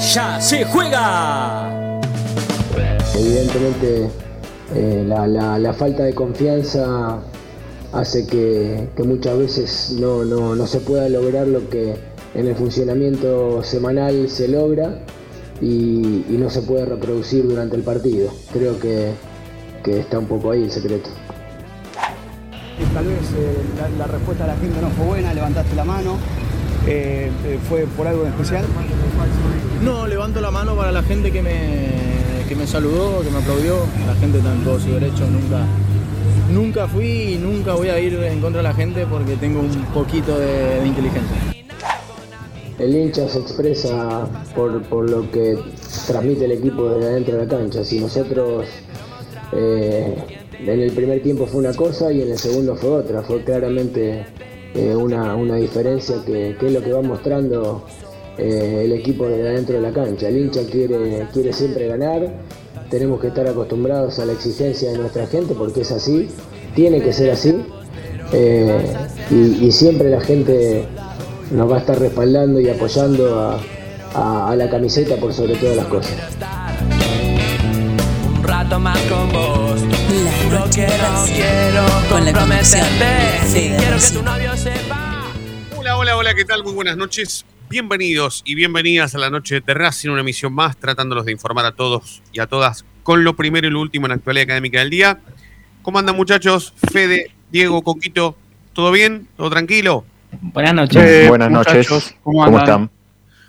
ya se juega. Evidentemente eh, la, falta de confianza hace que, muchas veces no, se pueda lograr lo que en el funcionamiento semanal se logra y, no se puede reproducir durante el partido. Creo que, está un poco ahí el secreto. Tal vez eh, la, respuesta de la gente no fue buena, levantaste la mano. Eh, ¿Fue por algo en especial? No, levanto la mano para la gente que me, que me saludó, que me aplaudió. La gente todo su derecho, nunca, nunca fui y nunca voy a ir en contra de la gente porque tengo un poquito de, inteligencia. El hincha se expresa por, lo que transmite el equipo desde adentro de la cancha. Si nosotros eh, en el primer tiempo fue una cosa y en el segundo fue otra, fue claramente eh, una, diferencia que, es lo que va mostrando eh, el equipo de adentro de la cancha. El hincha quiere, quiere siempre ganar, tenemos que estar acostumbrados a la exigencia de nuestra gente porque es así, tiene que ser así. Eh, y, siempre la gente nos va a estar respaldando y apoyando a, la camiseta por sobre todas las cosas. Un rato más con vos. La quiero con la quiero que tu novio sepa. Hola, hola, hola, ¿qué tal? Muy buenas noches. Bienvenidos y bienvenidas a la noche de Racing, una emisión más, tratándolos de informar a todos y a todas con lo primero y lo último en la actualidad académica del día. ¿Cómo andan muchachos? Fede, Diego, Coquito, ¿todo bien? ¿Todo tranquilo? Buenas noches. buenas noches. ¿Cómo, están?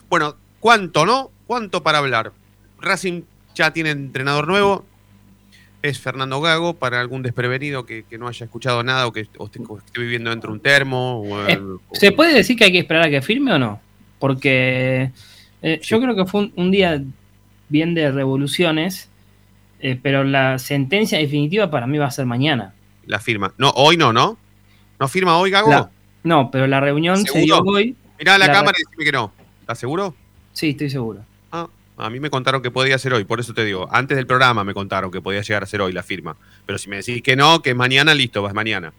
Bueno, ¿cuánto, no? ¿Cuánto para hablar? Racing ya tiene entrenador nuevo, es Fernando Gago, para algún desprevenido que, no haya escuchado nada o que esté, viviendo dentro de un termo. Eh, ¿Se puede decir que hay que esperar a que firme o no? porque eh, yo creo que fue un, día bien de revoluciones, eh, pero la sentencia definitiva para mí va a ser mañana. La firma. No, hoy no, ¿no? ¿No firma hoy, Gago? no, pero la reunión se dio hoy. Mirá la, cámara y decime que no. ¿Estás seguro? Sí, estoy seguro. A mí me contaron que podía ser hoy, por eso te digo. Antes del programa me contaron que podía llegar a ser hoy la firma. Pero si me decís que no, que mañana, listo, vas mañana.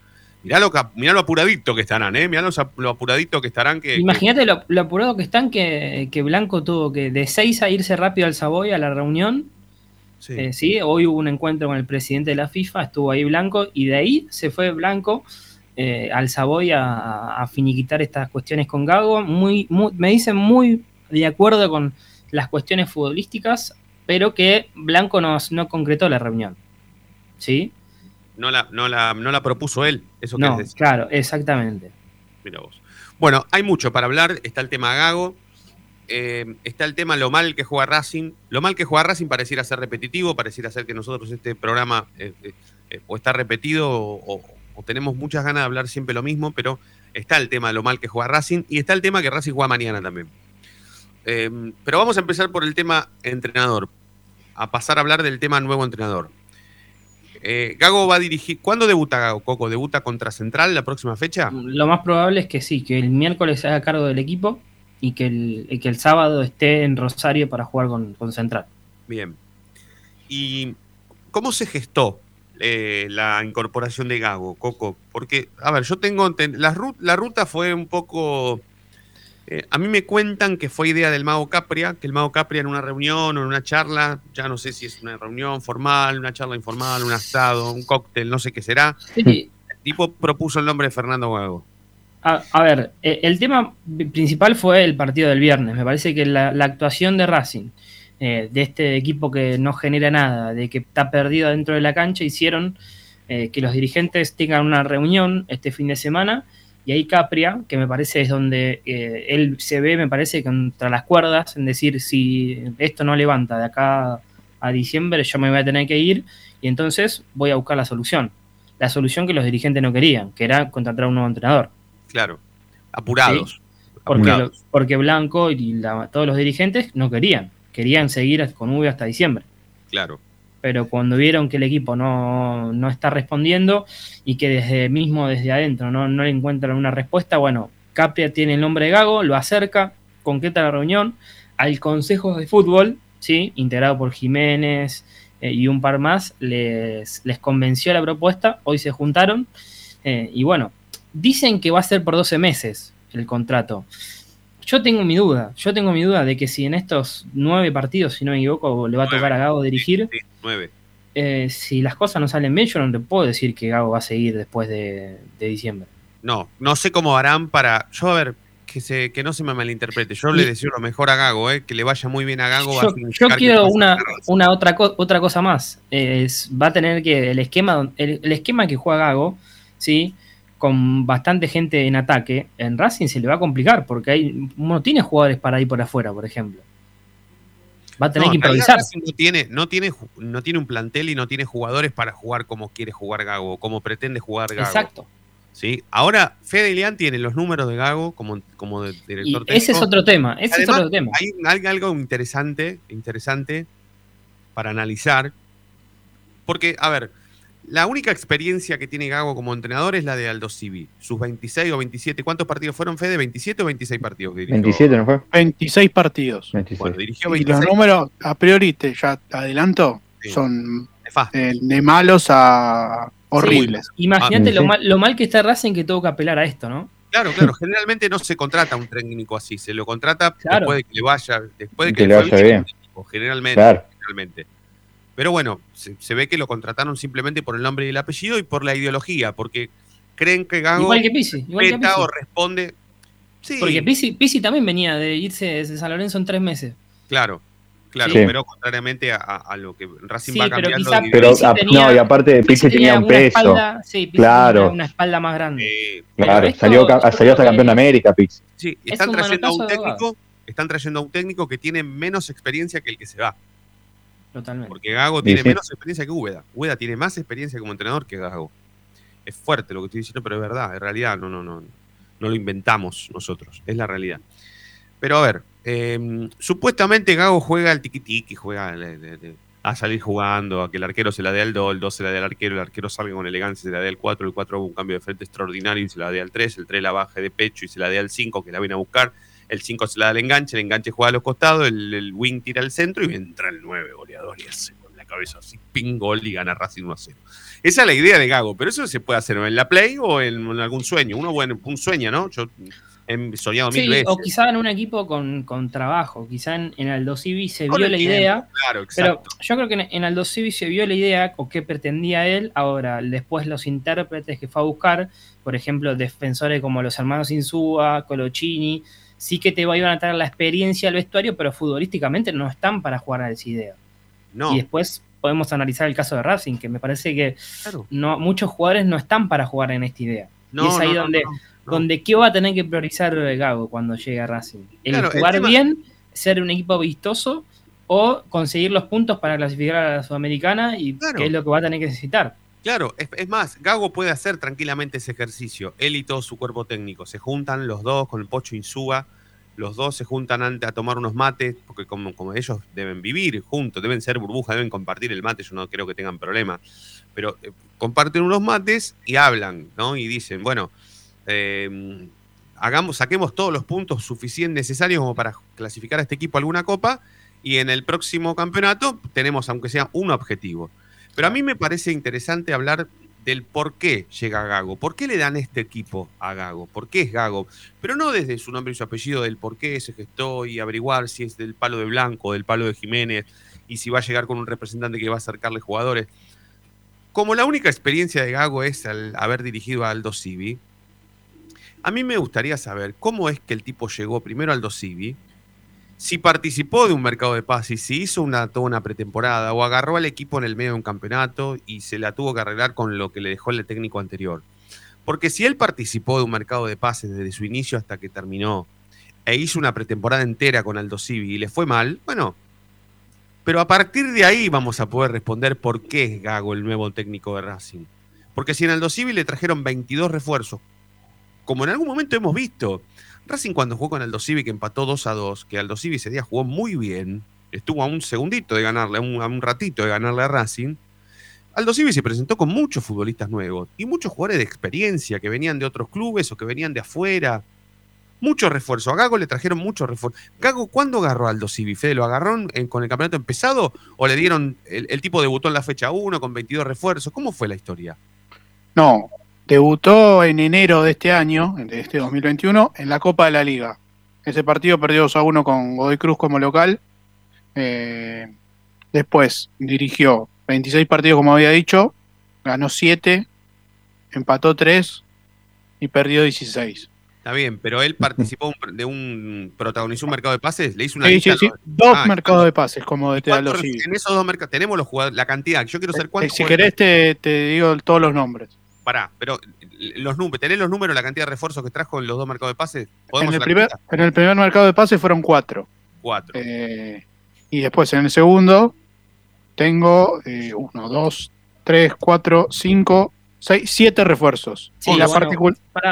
Mirá lo, mirá lo apuradito que estarán, ¿eh? Mirá lo apuradito que estarán. Que, Imagínate Lo, apurado que están que, Blanco tuvo que de 6 a irse rápido al Savoy a la reunión. Eh, sí. Hoy hubo un encuentro con el presidente de la FIFA, estuvo ahí Blanco y de ahí se fue Blanco eh, al Savoy a, finiquitar estas cuestiones con Gago. Muy, me dicen muy de acuerdo con las cuestiones futbolísticas, pero que Blanco no, no concretó la reunión. ¿Sí? no la, no la, no la propuso él. Eso no, claro, exactamente. Mira vos. Bueno, hay mucho para hablar. Está el tema Gago. Eh, está el tema lo mal que juega Racing. Lo mal que juega Racing pareciera ser repetitivo, pareciera ser que nosotros este programa eh, eh, o está repetido o, tenemos muchas ganas de hablar siempre lo mismo, pero está el tema de lo mal que juega Racing y está el tema que Racing juega mañana también. Pero vamos a empezar por el tema entrenador, a pasar a hablar del tema nuevo entrenador. Eh, Gago va a dirigir. ¿Cuándo debuta Gago, Coco? ¿Debuta contra Central la próxima fecha? Lo más probable es que sí, que el miércoles se haga cargo del equipo y que el, que el sábado esté en Rosario para jugar con, Central. Bien. ¿Y cómo se gestó eh, la incorporación de Gago, Coco? Porque, a ver, yo tengo. La, la ruta fue un poco eh, a mí me cuentan que fue idea del mago Capria, que el mago Capria en una reunión o en una charla, ya no sé si es una reunión formal, una charla informal, un asado, un cóctel, no sé qué será. El tipo propuso el nombre de Fernando Gago. A, ver, e, el tema principal fue el partido del viernes. Me parece que la, actuación de Racing, eh, de este equipo que no genera nada, de que está perdido dentro de la cancha, hicieron eh, que los dirigentes tengan una reunión este fin de semana y ahí Capria, que me parece es donde eh, él se ve, me parece, contra las cuerdas, en decir, si esto no levanta de acá a diciembre, yo me voy a tener que ir y entonces voy a buscar la solución. La solución que los dirigentes no querían, que era contratar a un nuevo entrenador. Claro, apurados. Porque, porque, Blanco y todos los dirigentes no querían. querían seguir con V hasta diciembre. Claro. Pero cuando vieron que el equipo no, no está respondiendo y que desde mismo desde adentro no, no le encuentran una respuesta, bueno, Capria tiene el nombre de Gago, lo acerca, concreta la reunión al Consejo de Fútbol, ¿sí? integrado por Jiménez eh, y un par más, les, les convenció la propuesta, hoy se juntaron eh, y bueno, dicen que va a ser por 12 meses el contrato. Yo tengo mi duda, yo tengo mi duda de que si en estos nueve partidos, si no me equivoco, le va a tocar a Gago dirigir, nueve. Eh, si las cosas no salen bien, yo no te puedo decir que Gago va a seguir después de, diciembre. No, no sé cómo harán para. Yo, a ver, que, se, que no se me malinterprete. Yo le deseo lo mejor a Gago, eh, que le vaya muy bien a Gago. Yo, quiero una, una otra, otra cosa más. Es, va a tener que el esquema, el, el esquema que juega Gago, ¿sí? Con bastante gente en ataque, en Racing se le va a complicar porque hay, uno tiene jugadores para ir por afuera, por ejemplo. Va a tener que improvisar. No tiene, no, tiene, no tiene un plantel y no tiene jugadores para jugar como quiere jugar Gago, como pretende jugar Gago. Exacto. ¿Sí? Ahora, Fede Ilián tiene los números de Gago como, como director Ese es otro tema. Ese es otro tema. Hay algo interesante, interesante para analizar. Porque, a ver, la única experiencia que tiene Gago como entrenador es la de Aldo Civi. Sus 26 o 27. ¿Cuántos partidos fueron, Fede? ¿27 o 26 partidos? 27, ¿no fue? 26 partidos. Bueno, dirigió 26. Y los números, a priori, te ya adelanto, son de, de, malos a horribles. Imagínate lo, mal, lo mal que está Racing que tuvo que apelar a esto, ¿no? Claro, claro. Generalmente no se contrata un técnico así. Se lo contrata después de que le vaya, después de que, que le vaya bien. generalmente, generalmente. Pero bueno, se, ve que lo contrataron simplemente por el nombre y el apellido y por la ideología, porque creen que Gago igual que Pisi, igual que o responde. Sí. Porque Pisi, también venía de irse de San Lorenzo en tres meses. Claro, claro, pero contrariamente a, lo que Racing va cambiando. Pero, no, y aparte Pisi tenía, un peso. Espalda, sí, claro. Tenía una espalda más grande. claro, salió, salió hasta campeón de América, Pisi. Sí, están trayendo a un técnico, están trayendo a un técnico que tiene menos experiencia que el que se va. Totalmente. Porque Gago tiene menos experiencia que Úbeda. Úbeda tiene más experiencia como entrenador que Gago. Es fuerte lo que estoy diciendo, pero es verdad. En realidad no, no, no, no lo inventamos nosotros. Es la realidad. Pero a ver, em, supuestamente Gago juega al tiki-tiki, juega a salir jugando, a que el arquero se la dé al 2, el 2 se la dé al arquero, el arquero salga con elegancia, se la dé al 4, el 4 haga un cambio de frente extraordinario y se la dé al 3, el 3 la baje de pecho y se la dé al 5 que la viene a buscar el 5 se la da al enganche, el enganche juega a los costados, el, wing tira al centro y entra el 9 goleador y hace con la cabeza así, ping gol y gana Racing 1 a 0. Esa es la idea de Gago, pero eso se puede hacer en la play o en, algún sueño. Uno, bueno, un sueño, ¿no? Yo he soñado mil veces. O quizá en un equipo con, trabajo, quizá en, en Aldo Civi se vio la idea. Claro, pero yo creo que en, Aldo Civi se vio la idea o qué pretendía él. Ahora, después los intérpretes que fue a buscar, por ejemplo, defensores como los hermanos Insúa, Colochini, sí que te iban a traer la experiencia al vestuario, pero futbolísticamente no están para jugar a esa idea. No. Y después podemos analizar el caso de Racing, que me parece que no, muchos jugadores no están para jugar en esta idea. y es ahí donde, donde ¿qué va a tener que priorizar Gago cuando llegue a Racing? El jugar bien, ser un equipo vistoso o conseguir los puntos para clasificar a la Sudamericana y qué es lo que va a tener que necesitar. Claro, es, más, Gago puede hacer tranquilamente ese ejercicio. Él y todo su cuerpo técnico. Se juntan los dos con el Pocho Insúa. Los dos se juntan antes a tomar unos mates, porque como, ellos deben vivir juntos, deben ser burbujas, deben compartir el mate, yo no creo que tengan problema. Pero eh, comparten unos mates y hablan, ¿no? Y dicen, bueno, em, hagamos, saquemos todos los puntos suficientes necesarios como para clasificar a este equipo a alguna copa y en el próximo campeonato tenemos, aunque sea un objetivo. Pero a mí me parece interesante hablar del por qué llega Gago, por qué le dan este equipo a Gago, por qué es Gago, pero no desde su nombre y su apellido, del por qué se gestó y averiguar si es del palo de Blanco, del palo de Jiménez y si va a llegar con un representante que va a acercarle jugadores. Como la única experiencia de Gago es al haber dirigido a Aldo Civi, a mí me gustaría saber cómo es que el tipo llegó primero a Aldo Civi, si participó de un mercado de pases, si hizo una, toda una pretemporada o agarró al equipo en el medio de un campeonato y se la tuvo que arreglar con lo que le dejó el técnico anterior. Porque si él participó de un mercado de pases desde su inicio hasta que terminó e hizo una pretemporada entera con Aldo Civi y le fue mal, bueno, pero a partir de ahí vamos a poder responder por qué es Gago el nuevo técnico de Racing. Porque si en Aldo Civi le trajeron 22 refuerzos, como en algún momento hemos visto, Racing cuando jugó con Aldo Civi, que empató 2 a 2, que Aldo Civi ese día jugó muy bien, estuvo a un segundito de ganarle, a un, ratito de ganarle a Racing. Aldo Civi se presentó con muchos futbolistas nuevos y muchos jugadores de experiencia que venían de otros clubes o que venían de afuera. Muchos refuerzos. A Gago le trajeron muchos refuerzos. Gago, ¿cuándo agarró a Aldo Civi? ¿Fede lo agarró con el campeonato empezado o le dieron, el, el tipo debutó en la fecha 1 con 22 refuerzos? ¿Cómo fue la historia? No, debutó en enero de este año, de este 2021, en la Copa de la Liga. Ese partido perdió 2 a 1 con Godoy Cruz como local. Eh, después dirigió 26 partidos, como había dicho, ganó 7, empató 3 y perdió 16. Está bien, pero él participó de un. protagonizó un mercado de pases, le hizo una. Sí, sí, sí. Dos ah, mercados de pases, como de los En esos dos mercados tenemos los jugadores, la cantidad. Yo quiero saber cuántos. Si querés, te, te digo todos los nombres. Pará, pero los números, ¿tenés los números, la cantidad de refuerzos que trajo en los dos mercados de pases? En el, primer, en el primer mercado de pases fueron cuatro. Cuatro. Eh, y después en el segundo tengo eh, uno, dos, tres, cuatro, cinco, seis, siete refuerzos. y la,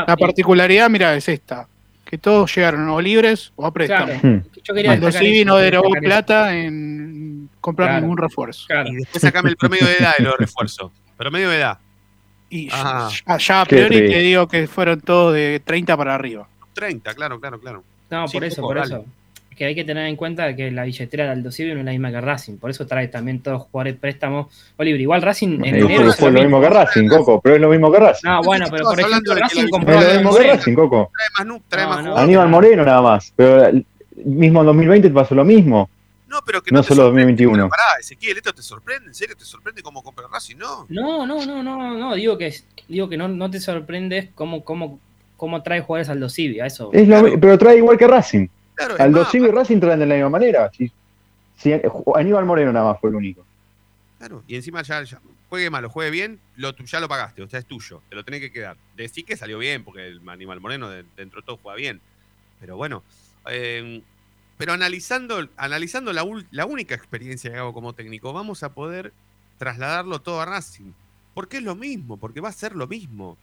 la particularidad, mira, es esta. Que todos llegaron o libres o a préstamo. Claro. Yo quería Cuando sí no derogó plata en comprar ningún refuerzo. Y después sacame el promedio de edad de los refuerzos. Promedio de edad. Y ya, a priori te digo que fueron todos de 30 para arriba. 30, claro, claro, claro. No, por eso, por eso. Que hay que tener en cuenta que la billetera de Aldo Civi no es la misma que Racing. Por eso trae también todos los jugadores préstamos. Oliver, igual Racing en enero. Es lo mismo que Racing, Coco, pero es lo mismo que Racing. No, bueno, pero por ejemplo, Racing compró. Es lo mismo que Racing, Coco. Trae más, trae más Aníbal Moreno nada más. Pero mismo en 2020 te pasó lo mismo. No, pero que no, no solo 2021. Pará, Ezequiel, ¿esto te sorprende? ¿En serio te sorprende cómo compra Racing? No. No, no, no, no, no. Digo que, digo que no, no te sorprende cómo, cómo, cómo trae jugadores Aldo Civi. eso. Es pero trae igual que Racing. Claro, Aldo Civi y Racing traen de la misma manera. Si, Aníbal Moreno nada más fue el único. Claro, y encima ya, juegue malo, juegue bien, lo, ya lo pagaste, o sea, es tuyo, te lo tenés que quedar. Decí que salió bien, porque el Aníbal Moreno dentro de todo juega bien. Pero bueno, eh, pero analizando, analizando la, la única experiencia que hago como técnico, vamos a poder trasladarlo todo a Racing. Porque es lo mismo, porque va a ser lo mismo.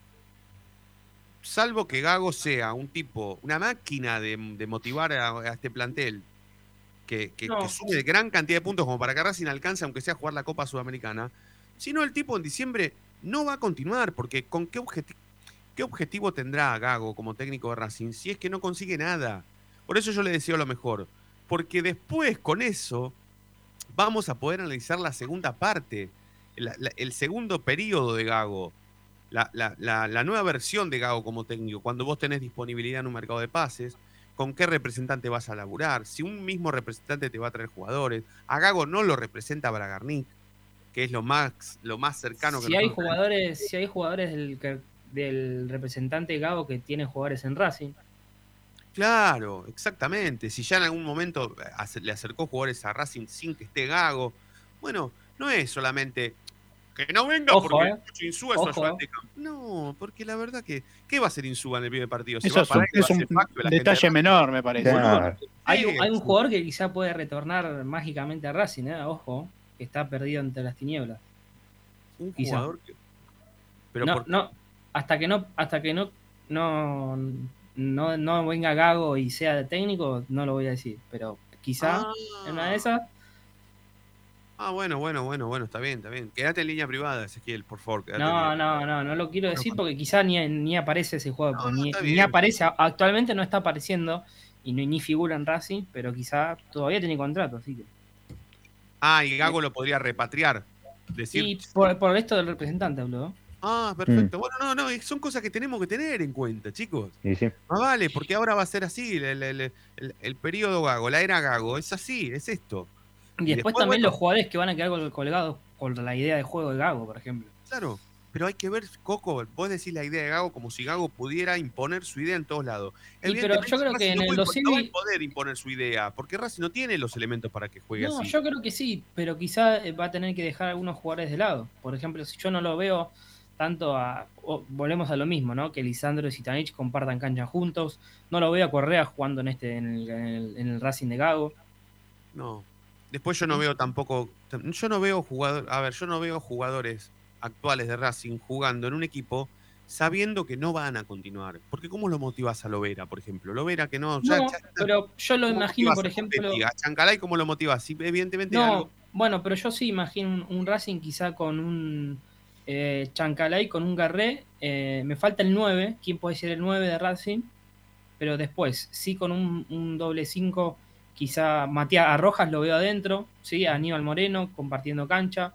Salvo que Gago sea un tipo, una máquina de, motivar a, este plantel que, que, sube gran cantidad de puntos como para que Racing alcance, aunque sea jugar la Copa Sudamericana. Si no, el tipo en diciembre no va a continuar, porque ¿con qué, qué objetivo tendrá Gago como técnico de Racing si es que no consigue nada? Por eso yo le deseo lo mejor. Porque después con eso vamos a poder analizar la segunda parte, el segundo periodo de Gago, la, nueva versión de Gago como técnico, cuando vos tenés disponibilidad en un mercado de pases, con qué representante vas a laburar, si un mismo representante te va a traer jugadores. A Gago no lo representa Bragarnik, que es lo más, lo más cercano si que hay jugadores Si hay jugadores del, del representante Gago que tiene jugadores en Racing, Claro, exactamente. Si ya en algún momento eh, le acercó jugadores a Racing sin que esté Gago, bueno, no es solamente que no venga porque eh. Insúa es No, porque la verdad que ¿qué va a hacer Insúa en el primer partido? Eso es un, detalle menor, me parece. Hay, un jugador que quizá puede retornar mágicamente a Racing, ¿eh? ojo, que está perdido entre las tinieblas. Un jugador que pero no, no, hasta que no, hasta que no, no no, no venga Gago y sea de técnico, no lo voy a decir, pero quizá en una de ah. esas. Ah, bueno, bueno, bueno, bueno, está bien, está bien. Quédate en línea privada, Ezequiel, por favor. No, no, no, no lo quiero decir porque quizá ni, ni aparece ese juego, ni, aparece, actualmente no está apareciendo y ni figura en Racing, pero quizá todavía tiene contrato, así que. Ah, y Gago lo podría repatriar. Decir... Sí, por, por esto del representante habló. Ah, perfecto. Mm. Bueno, no, no, son cosas que tenemos que tener en cuenta, chicos. Sí, sí. Ah, vale, porque ahora va a ser así, el, periodo gago, la era gago, es así, es esto. Y, después, también los jugadores que van a quedar colgados con la idea de juego de gago, por ejemplo. Claro, pero hay que ver, Coco, vos decís la idea de Gago como si Gago pudiera imponer su idea en todos lados. pero yo creo que en el 2000... No va a poder imponer su idea, porque Racing no tiene los elementos para que juegue así. No, yo creo que sí, pero quizá va a tener que dejar algunos jugadores de lado. Por ejemplo, si yo no lo veo tanto a. volvemos a lo mismo, ¿no? Que Lisandro y Zitanich compartan cancha juntos. No lo veo a Correa jugando en este en el, Racing de Gago. No. Después yo no veo tampoco. Yo no veo jugadores. A ver, yo no veo jugadores actuales de Racing jugando en un equipo sabiendo que no van a continuar. Porque ¿cómo lo motivas a Lovera, por ejemplo? Lovera que no... no pero yo lo imagino, por ejemplo... A Chancalay, ¿cómo lo motivas? evidentemente... No, bueno, pero yo sí imagino un, Racing quizá con un eh, Chancalay, con un Garré. Eh, me falta el 9. ¿Quién puede ser el 9 de Racing? Pero después, sí con un, doble 5, quizá Matías Arrojas lo veo adentro, ¿sí? A Aníbal Moreno compartiendo cancha.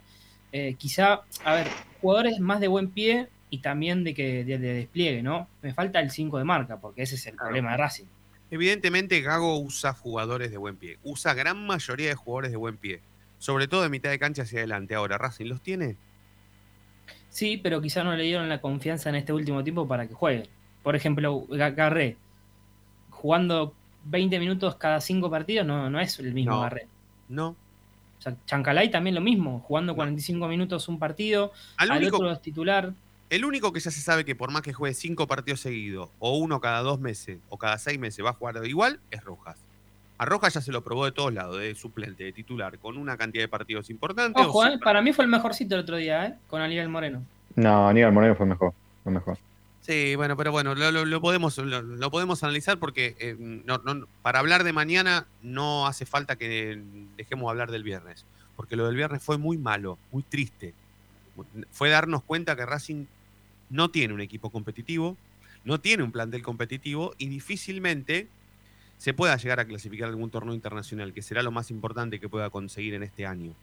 Eh, quizá, a ver, jugadores más de buen pie y también de que de, despliegue, ¿no? Me falta el 5 de marca, porque ese es el problema de Racing. Evidentemente Gago usa jugadores de buen pie, usa gran mayoría de jugadores de buen pie, sobre todo de mitad de cancha hacia adelante. Ahora, ¿Racing los tiene? Sí, pero quizá no le dieron la confianza en este último tiempo para que juegue. Por ejemplo, Garré, jugando 20 minutos cada 5 partidos, no, no es el mismo Garré. No. O sea, Chancalay también lo mismo, jugando 45 minutos un partido, al, al otro es titular. El único que ya se sabe que por más que juegue cinco partidos seguidos, o uno cada dos meses, o cada seis meses va a jugar igual, es Rojas. A Rojas ya se lo probó de todos lados, de suplente, de titular, con una cantidad de partidos importantes. Ojo, eh, para mí fue el mejorcito el otro día, ¿eh? Con Aníbal Moreno. No, Aníbal Moreno fue mejor, fue mejor. Sí, bueno, pero bueno, lo, podemos, lo, podemos analizar porque eh, para hablar de mañana no hace falta que dejemos hablar del viernes, porque lo del viernes fue muy malo, muy triste. Fue darnos cuenta que Racing no tiene un equipo competitivo, no tiene un plantel competitivo y difícilmente se pueda llegar a clasificar algún torneo internacional, que será lo más importante que pueda conseguir en este año.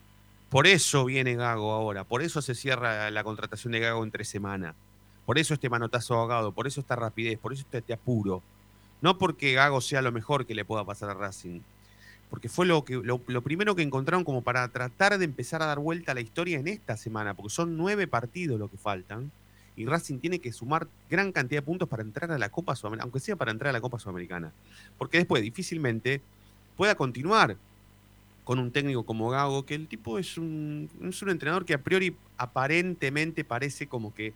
Por eso viene Gago ahora, por eso se cierra la contratación de Gago en tres semanas, por eso este manotazo ahogado, por eso esta rapidez, por eso este apuro. No porque Gago sea lo mejor que le pueda pasar a Racing, porque fue lo, que, lo, lo, primero que encontraron como para tratar de empezar a dar vuelta a la historia en esta semana, porque son nueve partidos lo que faltan y Racing tiene que sumar gran cantidad de puntos para entrar a la Copa Sudamericana, aunque sea para entrar a la Copa Sudamericana. Porque después difícilmente pueda continuar con un técnico como Gago, que el tipo es un, es un entrenador que a priori aparentemente parece como que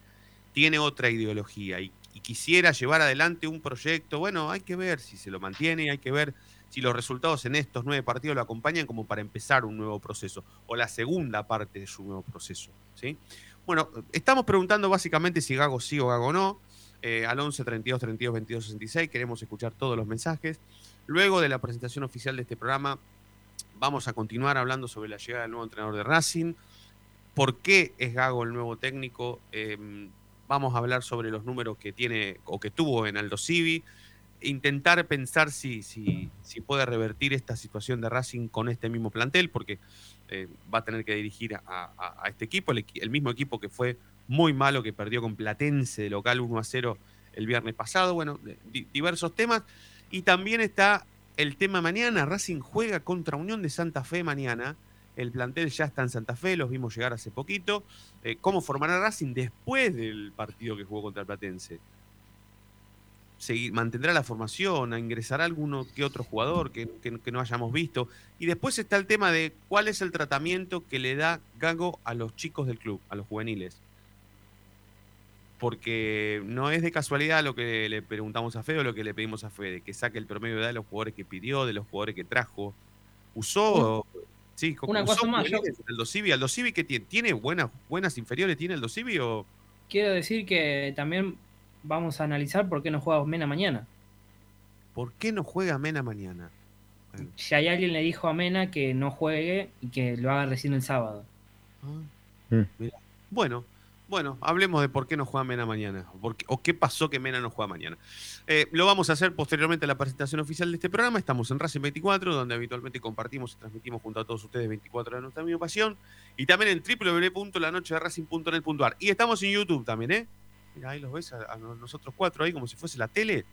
tiene otra ideología y, y, quisiera llevar adelante un proyecto. Bueno, hay que ver si se lo mantiene, hay que ver si los resultados en estos nueve partidos lo acompañan como para empezar un nuevo proceso o la segunda parte de su nuevo proceso. ¿sí? Bueno, estamos preguntando básicamente si Gago sí o Gago no. Eh, al 11 32 32 22 66 queremos escuchar todos los mensajes. Luego de la presentación oficial de este programa, vamos a continuar hablando sobre la llegada del nuevo entrenador de Racing. ¿Por qué es Gago el nuevo técnico? Em, vamos a hablar sobre los números que tiene o que tuvo en Aldo Civi. Intentar pensar si, si, si puede revertir esta situación de Racing con este mismo plantel, porque eh, va a tener que dirigir a, este equipo, el, mismo equipo que fue muy malo, que perdió con Platense de local 1 a 0 el viernes pasado. Bueno, diversos temas. Y también está el tema mañana. Racing juega contra Unión de Santa Fe mañana. El plantel ya está en Santa Fe, los vimos llegar hace poquito. Eh, ¿Cómo formará Racing después del partido que jugó contra Platense? Mantendrá la formación, a ingresará alguno que otro jugador que, no hayamos visto. Y después está el tema de cuál es el tratamiento que le da Gago a los chicos del club, a los juveniles. Porque no es de casualidad lo que le preguntamos a Fede o lo que le pedimos a Fede, que saque el promedio de edad de los jugadores que pidió, de los jugadores que trajo. Usó. Sí, Una cosa más. El Dosivi, ¿el Dosivi que tiene? ¿Tiene buenas, buenas inferiores? ¿Tiene el Dosivi o.? Quiero decir que también vamos a analizar por qué no juega Mena mañana. ¿Por qué no juega Mena mañana? Si hay alguien le dijo a Mena que no juegue y que lo haga recién el sábado. Ah, mm. Bueno, bueno, hablemos de por qué no juega Mena mañana, o qué pasó que Mena no juega mañana. Eh, lo vamos a hacer posteriormente a la presentación oficial de este programa. Estamos en Racing 24, donde habitualmente compartimos y transmitimos junto a todos ustedes 24 de nuestra misma pasión. Y también en www.lanochederacing.net.ar. Y estamos en YouTube también, ¿eh? Mira, ahí los ves a, nosotros cuatro ahí como si fuese la tele.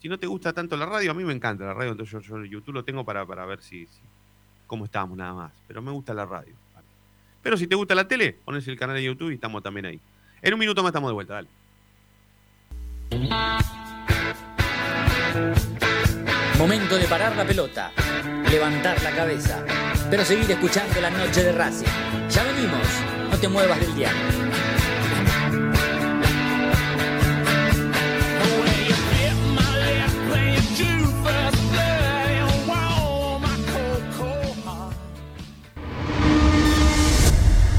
Si no te gusta tanto la radio, a mí me encanta la radio, entonces yo, YouTube lo tengo para, para ver si, cómo estamos nada más. Pero me gusta la radio. Pero si te gusta la tele, pones el canal de YouTube y estamos también ahí. En un minuto más estamos de vuelta, dale. Momento de parar la pelota, levantar la cabeza, pero seguir escuchando la noche de Racing. Ya venimos, no te muevas del diario.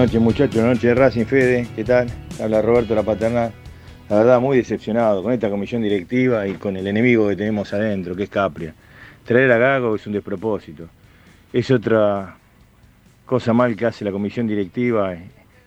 Buenas noches muchachos, noche de Racing Fede, ¿qué tal? Habla Roberto La Paterna. La verdad muy decepcionado con esta comisión directiva y con el enemigo que tenemos adentro, que es Capria. Traer a Gago es un despropósito. Es otra cosa mal que hace la comisión directiva y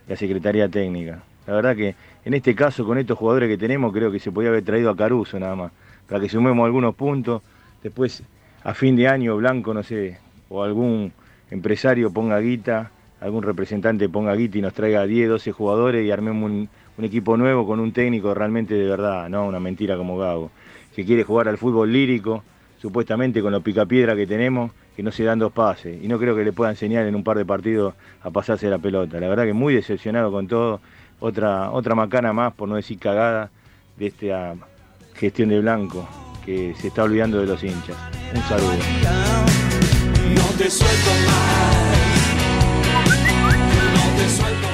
la Secretaría Técnica. La verdad que en este caso, con estos jugadores que tenemos, creo que se podía haber traído a Caruso nada más, para que sumemos algunos puntos. Después, a fin de año, Blanco, no sé, o algún empresario ponga guita algún representante ponga guita y nos traiga 10, 12 jugadores y armemos un, equipo nuevo con un técnico realmente de verdad, no una mentira como Gago, que quiere jugar al fútbol lírico, supuestamente con los picapiedra que tenemos, que no se dan dos pases. Y no creo que le pueda enseñar en un par de partidos a pasarse la pelota. La verdad que muy decepcionado con todo. Otra, otra macana más, por no decir cagada, de esta gestión de Blanco, que se está olvidando de los hinchas. Un saludo.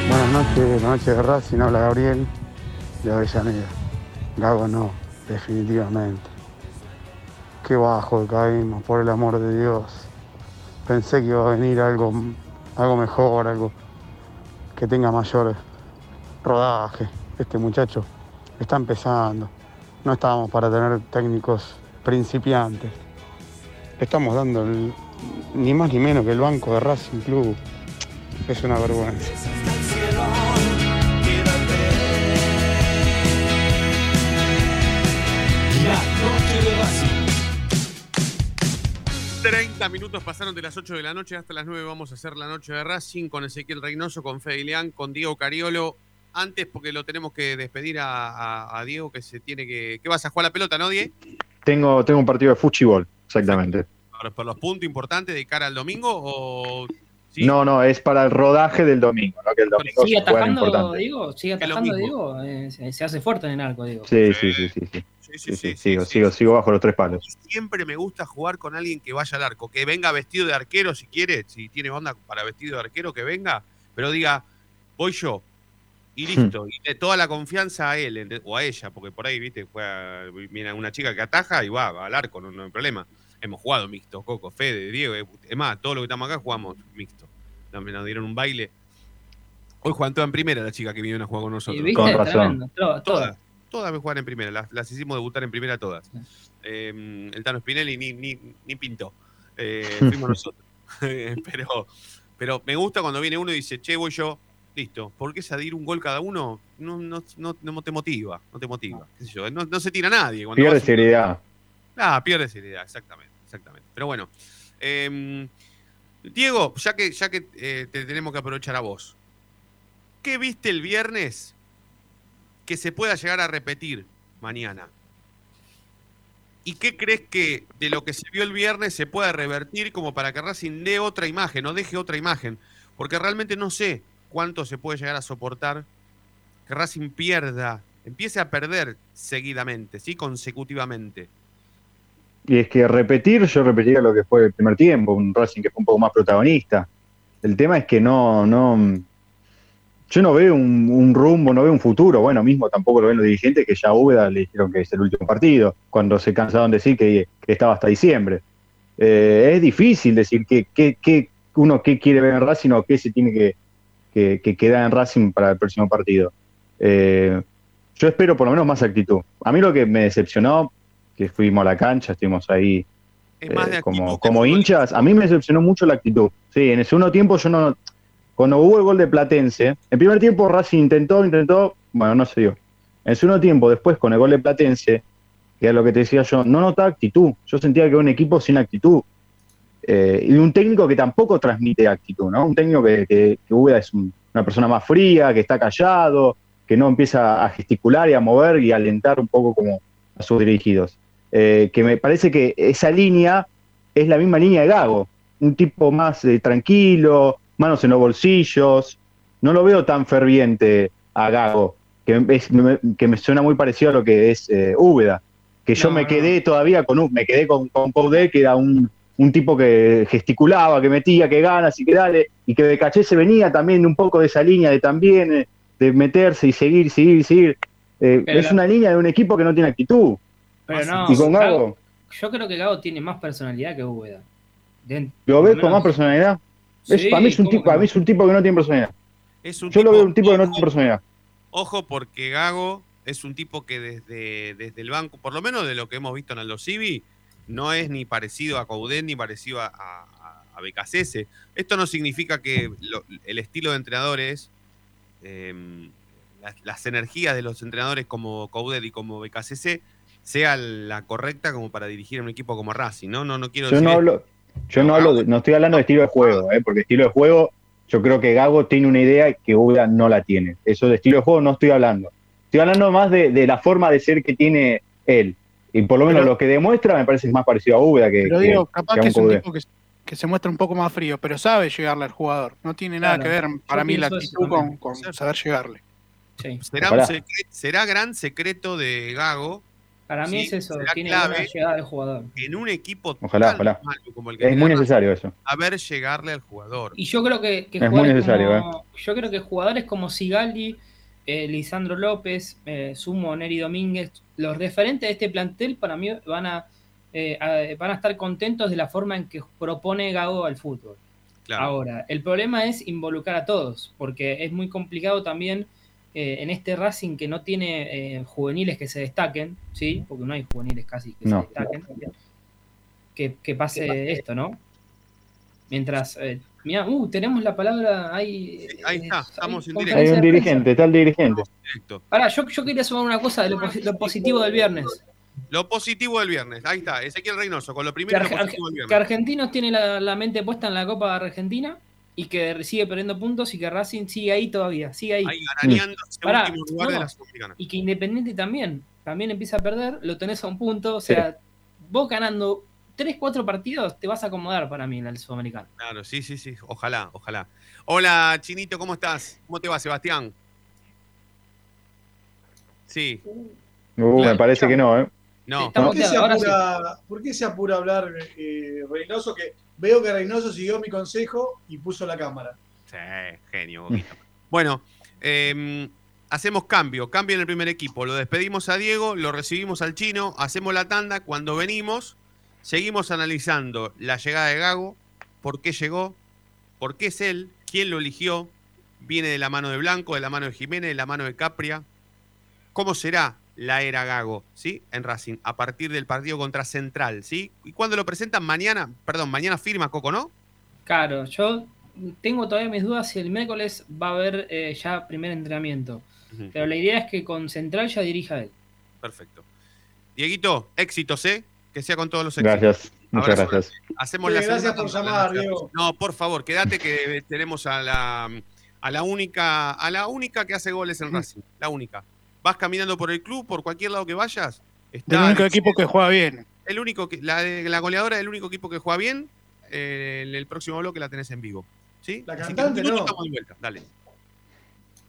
Buenas noches, noches de Racing, habla Gabriel de Avellaneda. Gago no, definitivamente. Qué bajo caímos, por el amor de Dios. Pensé que iba a venir algo, algo mejor, algo que tenga mayor rodaje. Este muchacho está empezando. No estábamos para tener técnicos principiantes. Estamos dando ni más ni menos que el banco de Racing Club. Es una vergüenza. 30 minutos pasaron de las 8 de la noche hasta las 9. Vamos a hacer la noche de Racing con Ezequiel Reynoso, con Fede Ilián, con Diego Cariolo. Antes, porque lo tenemos que despedir a, a- a Diego, que se tiene que. ¿Qué vas a jugar la pelota, no, Diego? Tengo, tengo un partido de fútbol, exactamente. Por, por los puntos importantes de cara al domingo o. sí? No, no, es para el rodaje del domingo, ¿no? Que el domingo ¿Sigue atajando. Diego? ¿Sigue atajando. Diego? Eh, se, hace fuerte en el arco, Diego. Sí, sí, sí, sí, sí. Sí, sí, sigo, sigo, sigo bajo los tres palos. Siempre me gusta jugar con alguien que vaya al arco, que venga vestido de arquero si quiere, si tiene onda para vestido de arquero, que venga, pero diga, voy yo. Y listo, y de toda la confianza a él o a ella, porque por ahí, viste, juega, viene una chica que ataja y va, va al arco, no, no hay problema. Hemos jugado mixto, Coco, Fede, Diego, eh, es más, todos los que estamos acá jugamos mixto. Nos, nos dieron un baile. Hoy juegan todas en primera las chicas que vinieron a jugar con nosotros. Y viste, Con razón. todas, todas. Todas me juegan en primera, las, las hicimos debutar en primera todas. Eh, el Tano Spinelli ni, ni, ni pintó. Eh, fuimos nosotros. pero, pero me gusta cuando viene uno y dice, che, voy yo, listo. ¿Por qué salir un gol cada uno? No, no, no, no te motiva, no te motiva. qué sé yo, no, no se tira nadie. Cuando Pierde seriedad. Ah, pierde seriedad, exactamente, exactamente. Pero bueno, eh, Diego, ya que, ya que eh, te tenemos que aprovechar a vos, ¿qué viste el viernes que se pueda llegar a repetir mañana? ¿Y qué crees que de lo que se vio el viernes se pueda revertir como para que Racing dé otra imagen, no deje otra imagen? Porque realmente no sé cuánto se puede llegar a soportar que Racing pierda, empiece a perder seguidamente, ¿sí? consecutivamente. Y es que repetir, yo repetiría lo que fue el primer tiempo, un Racing que fue un poco más protagonista. El tema es que no, no, yo no veo un, rumbo, no veo un futuro. Bueno, mismo tampoco lo ven los dirigentes que ya a Úbeda le dijeron que es el último partido, cuando se cansaron de decir que, que estaba hasta diciembre. Eh, es difícil decir que, que- que uno qué quiere ver en Racing o qué se tiene que, que, que quedar en Racing para el próximo partido. Eh, yo espero por lo menos más actitud. A mí lo que me decepcionó, que fuimos a la cancha, estuvimos ahí eh, como, como hinchas, a mí me decepcionó mucho la actitud. Sí, en el segundo tiempo yo no. Cuando hubo el gol de Platense, en primer tiempo Racing intentó, intentó, bueno, no se dio. En el segundo tiempo, después con el gol de Platense, que es lo que te decía yo, no notaba actitud. Yo sentía que era un equipo sin actitud. Eh, y un técnico que tampoco transmite actitud, ¿no? Un técnico que, que, que es un- una persona más fría, que está callado, que no empieza a gesticular y a mover y a alentar un poco como a sus dirigidos. Eh, que me parece que esa línea es la misma línea de Gago, un tipo más eh, tranquilo, manos en los bolsillos. No lo veo tan ferviente a Gago, que, es- me, que me suena muy parecido a lo que es eh, Úbeda. Que yo No, me no. quedé todavía con me quedé con, con que era un, un tipo que gesticulaba, que metía, que ganas y que dale, y que de caché se venía también un poco de esa línea de también eh, de meterse y seguir, seguir, seguir. Eh, es una línea de un equipo que no tiene actitud. Pero no, y con Gago, Gago- yo creo que Gago tiene más personalidad que Úbeda. ¿lo ves con más personalidad? Es- Sí, para, mí es un ¿cómo tipo, que para no? mí es un tipo que no tiene personalidad. Es un Yo lo veo un tipo que no tiene personalidad. Ojo, porque Gago es un tipo que desde, desde el banco, por lo menos de lo que hemos visto en Aldo Civi, no es ni parecido a Coudet ni parecido a, a, a BKCS. Esto no significa que lo- el estilo de entrenadores, em, las, las energías de los entrenadores como Coudet y como BKCS sea la correcta como para dirigir a un equipo como Racing, ¿no? No, no quiero Yo decir no hablo, yo no hablo, de- no estoy hablando de estilo de juego, ¿eh? porque estilo de juego, yo creo que Gago tiene una idea que Uda no la tiene. Eso de estilo de juego no estoy hablando. Estoy hablando más de, de la forma de ser que tiene él. Y por lo menos Pero- lo que demuestra me parece más parecido a Úbeda que, Pero que- digo, capaz que es un tipo que, que se muestra un poco más frío, pero sabe llegarle al jugador. No tiene nada Claro. que ver, para Yo mí, la actitud con, saber llegarle. ¿Será, un secre- será gran secreto de Gago Para mí Sí, es eso, tiene clave una llegada del jugador. En un equipo Ojalá, tan ojalá. malo como el que Es muy necesario eso. saber llegarle al jugador. Y yo creo que, que Es muy necesario, ¿eh? como, yo creo que jugadores como Sigali, eh, Lisandro López, eh, Sumo Neri Domínguez, los referentes de este plantel para mí van a, eh, a- van a estar contentos de la forma en que propone Gago al fútbol. Claro. Ahora, el problema es involucrar a todos, porque es muy complicado también eh, en este Racing que no tiene eh, juveniles que se destaquen, ¿sí? Porque no hay juveniles casi que No. se destaquen. Que, que pase esto, ¿no? Mientras, eh, mira, uh, tenemos la palabra ahí. Ahí está, estamos en conferencia Hay directo. un dirigente, está el dirigente. directo. Ahora, yo, yo quería sumar una cosa de lo, lo positivo del viernes. Lo positivo del viernes. Ahí está, Ezequiel Reynoso, con lo Que, primero lo Arge- positivo del que viernes. Argentinos tiene la, la mente puesta en la Copa Argentina y que sigue perdiendo puntos y que Racing sigue ahí todavía, sigue ahí. Ahí Pará, último lugar de no. la Sudamericana. Y que Independiente también, también empieza a perder, lo tenés a un punto, o sea, vos ganando 3, 4 partidos te vas a acomodar para mí en el Sudamericano. Claro, sí, sí, sí. Ojalá, ojalá. Hola, Chinito, ¿cómo estás? ¿Cómo te va, Sebastián? Sí, Uh, me parece que no, ¿eh? No. ¿Por qué, se ahora sí. apura, ¿Por qué se apura a hablar eh, Reynoso? Que veo que Reynoso siguió mi consejo y puso la cámara. Sí, genio. Boquita. Bueno, eh, hacemos cambio, cambio en el primer equipo. Lo despedimos a Diego, lo recibimos al chino, hacemos la tanda. Cuando venimos, seguimos analizando la llegada de Gago, por qué llegó, por qué es él, quién lo eligió, viene de la mano de Blanco, de la mano de Jiménez, de la mano de Capria. ¿Cómo será la era Gago, ¿sí? En Racing, a partir del partido contra Central, ¿sí? ¿Y cuándo lo presentan? Mañana, perdón, mañana firma Coco, ¿no? Claro, yo tengo todavía mis dudas si el miércoles va a haber eh, ya primer entrenamiento. Pero la idea es que con Central ya dirija él. Perfecto. Dieguito, éxitos, ¿eh? Que sea con todos los éxitos. Gracias, muchas gracias. Hacemos Sí, la gracias por llamar, Diego. No, por favor, quédate que tenemos a la, a la única, a la única que hace goles en Racing. La única. Vas caminando por el club, por cualquier lado que vayas. Está Del único equipo que juega bien. el único que, la, de- la goleadora del único equipo que juega bien. eh, en el próximo bloque la tenés en vivo. ¿Sí? La Así que cantante, minuto no. estamos de vuelta. Dale.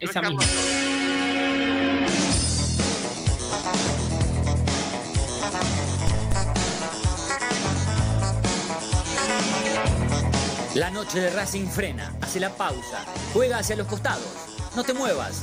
Esa No es misma. La noche de Racing frena, hace la pausa, juega hacia los costados. No te muevas,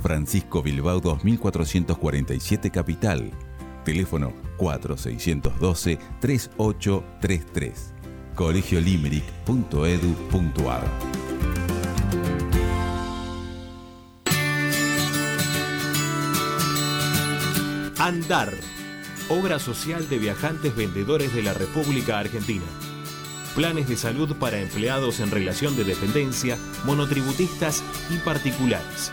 Francisco Bilbao 2447 Capital. Teléfono 4612-3833. colegiolimerick.edu.ar Andar, obra social de viajantes vendedores de la República Argentina. Planes de salud para empleados en relación de dependencia, monotributistas y particulares.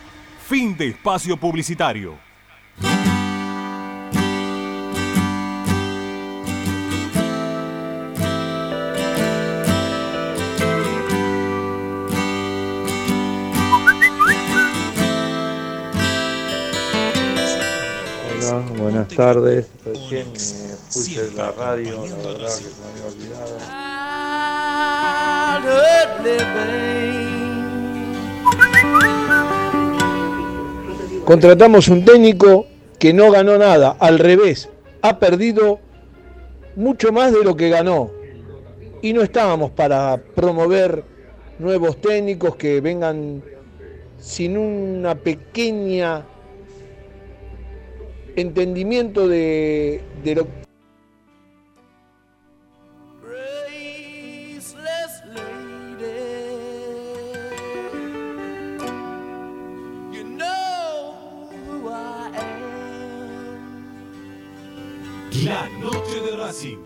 Fin de espacio publicitario. Hola, buenas tardes. Recién eh, puse la radio, la verdad que se me había olvidado. Contratamos un técnico que no ganó nada, al revés, ha perdido mucho más de lo que ganó. Y no estábamos para promover nuevos técnicos que vengan sin una pequeña entendimiento de, de lo Graceless La noche de Racing.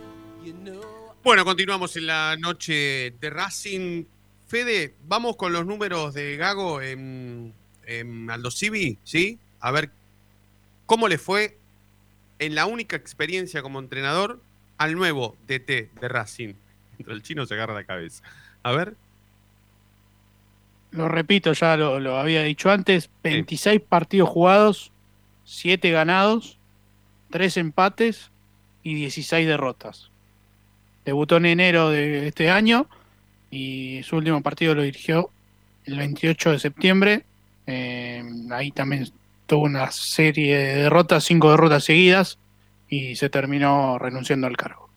Bueno, continuamos en la noche de Racing. Fede, vamos con los números de Gago en, en Aldo Civi, ¿sí? A ver cómo le fue en la única experiencia como entrenador al nuevo DT de Racing. El chino se agarra la cabeza. A ver. Lo repito, ya lo, lo había dicho antes, 26 partidos jugados, 7 ganados, 3 empates y 16 derrotas. Debutó en enero de este año y su último partido lo dirigió el 28 de septiembre. Eh, ahí también tuvo una serie de derrotas, 5 derrotas seguidas y se terminó renunciando al cargo.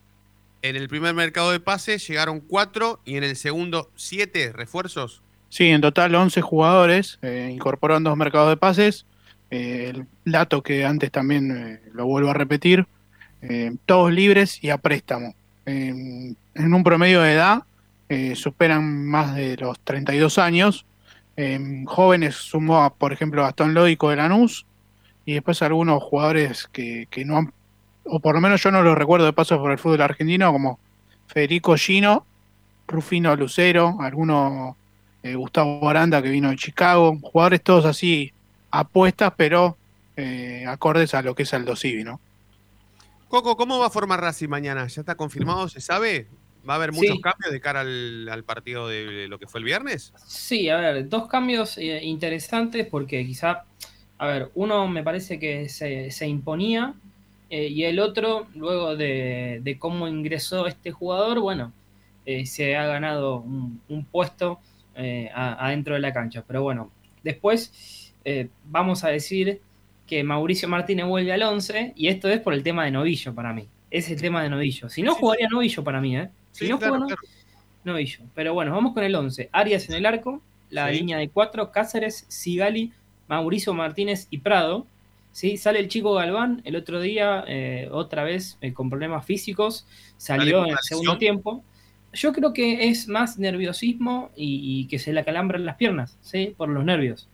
En el primer mercado de pases llegaron cuatro y en el segundo siete refuerzos. Sí, en total 11 jugadores, eh, incorporó en dos mercados de pases. Eh, el dato que antes también eh, lo vuelvo a repetir, eh, todos libres y a préstamo. En un promedio de edad eh, superan más de los 32 años. Jóvenes sumó, a, por ejemplo, Gastón Lódico de Lanús y después algunos jugadores que, que no han, o por lo menos yo no los recuerdo de paso por el fútbol argentino, como Federico Gino, Rufino Lucero, alguno eh, Gustavo Aranda que vino de Chicago, jugadores todos así apuestas, pero acordes a lo que es Aldo Civi, ¿no? Coco, ¿cómo va a formar Racing mañana? ¿Ya está confirmado? ¿Se sabe? ¿Va a haber muchos Sí. cambios de cara al, al partido de lo que fue el viernes? Sí, a ver, dos cambios eh, interesantes porque quizá, a ver, uno me parece que se, se imponía eh, y el otro, luego de, de cómo ingresó este jugador, bueno, eh, se ha ganado un, un puesto a- adentro de la cancha. Pero bueno, después vamos a decir que Mauricio Martínez vuelve al 11 y esto es por el tema de Novillo para mí. Es el tema de Novillo. Si no, jugaría Novillo para mí, ¿eh? Si Sí, no claro, juega claro. Novillo. Pero bueno, vamos con el 11. Arias en el arco, la Sí. línea de cuatro, Cáceres, Sigali, Mauricio Martínez y Prado. ¿sí? Sale el chico Galván el otro día, eh, otra vez eh, con problemas físicos, salió en el segundo tiempo. Yo creo que es más nerviosismo y, y que se le acalambran las piernas, ¿sí? Por los nervios.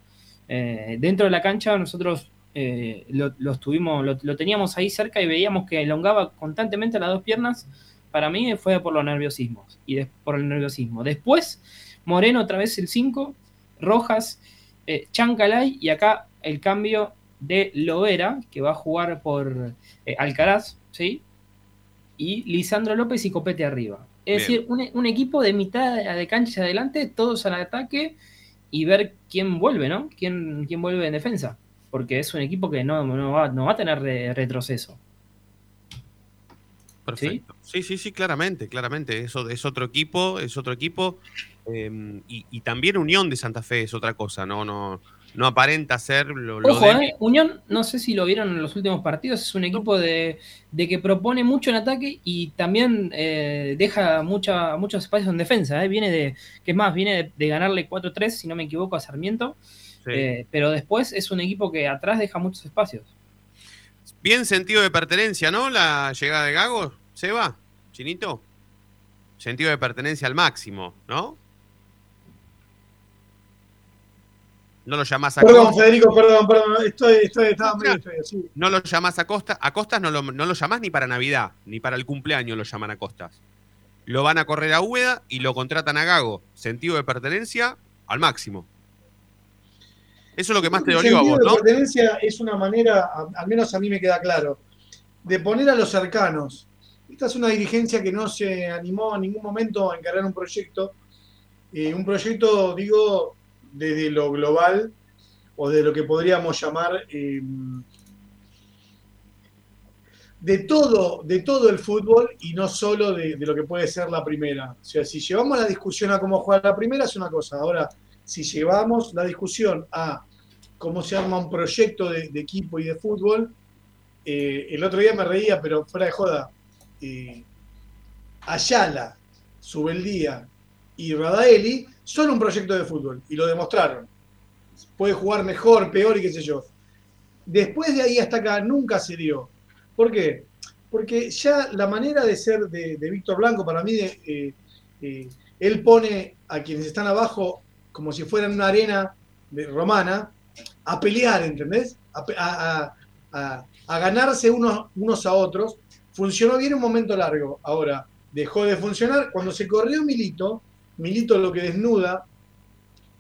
Eh, dentro de la cancha nosotros eh, lo, lo estuvimos, lo, lo teníamos ahí cerca y veíamos que elongaba constantemente las dos piernas. Para mí fue por los nerviosismos y por el nerviosismo. Después, Moreno otra vez el 5, Rojas, eh, Chancalay y acá el cambio de Lovera, que va a jugar por eh, Alcaraz, ¿sí? Y Lisandro López y Copete arriba. Es Bien. decir, un, un equipo de mitad de cancha hacia adelante, todos al ataque y ver quién vuelve, ¿no? ¿Quién, quién vuelve en defensa? Porque es un equipo que no, no, va, no va a tener re- retroceso. Perfecto. Sí, sí, sí, claramente, claramente. Eso es otro equipo, es otro equipo. eh, y, y también Unión de Santa Fe es otra cosa, no, no, no aparenta ser lo, lo Ojo, de- eh, Unión, no sé si lo vieron en los últimos partidos, es un equipo de, de que propone mucho en ataque y también eh, deja mucha, muchos espacios en defensa. eh. Viene de, que es más, viene de, de ganarle 4-3, si no me equivoco, a Sarmiento. Sí. Eh, pero después es un equipo que atrás deja muchos espacios. Bien sentido de pertenencia, ¿no? La llegada de Gago, Seba, Chinito. Sentido de pertenencia al máximo, ¿no? No lo llamás a Perdón, Costa. Federico, perdón, perdón. Estoy, estoy, estaba medio feo, sí. No lo llamás a Costa. A Costas no lo, no lo llamás ni para Navidad, ni para el cumpleaños lo llaman a Costas. Lo van a correr a Úbeda y lo contratan a Gago. Sentido de pertenencia al máximo. Eso es lo que más te dolió a vos, ¿no? pertenencia es una manera, al menos a mí me queda claro, de poner a los cercanos. Esta es una dirigencia que no se animó en ningún momento a encargar un proyecto. eh, un proyecto, digo, desde lo global o de lo que podríamos llamar eh, de todo, de todo el fútbol y no solo de, de lo que puede ser la primera. O sea, si llevamos la discusión a cómo juega la primera es una cosa. Ahora, si llevamos la discusión a cómo se arma un proyecto de, equipo y de fútbol, eh, el otro día me reía, pero fuera de joda. eh, Ayala, Subeldía y Radaeli son un proyecto de fútbol y lo demostraron. Puede jugar mejor, peor y qué sé yo. Después de ahí hasta acá nunca se dio. ¿Por qué? Porque ya la manera de ser de, Víctor Blanco, para mí, eh, eh, él pone a quienes están abajo como si fueran una arena de- romana a pelear, ¿entendés? A, pe- a- a- a- a ganarse unos, unos a otros. Funcionó bien un momento largo. Ahora, dejó de funcionar. Cuando se corrió Milito, Milito lo que desnuda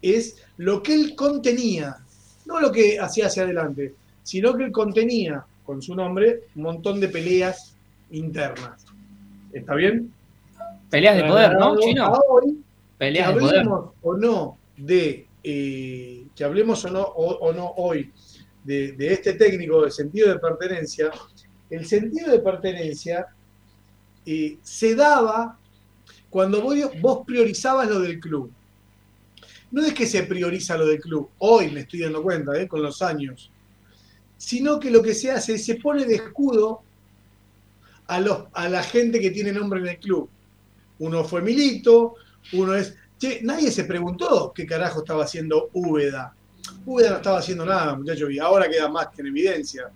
es lo que él contenía, no lo que hacía hacia adelante, sino que él contenía con su nombre un montón de peleas internas. ¿Está bien? Peleas de poder, ¿no, Chino? hoy, Peleas de poder. o no de eh, que hablemos o no, o, no hoy de, de este técnico del sentido de pertenencia, el sentido de pertenencia eh, se daba cuando vos, vos priorizabas lo del club. No es que se prioriza lo del club, hoy me estoy dando cuenta, eh, con los años, sino que lo que se hace es se pone de escudo a, los, a la gente que tiene nombre en el club. Uno fue Milito, uno es. Che, nadie se preguntó qué carajo estaba haciendo Úbeda. Úbeda no estaba haciendo nada, muchachos, y ahora queda más que en evidencia.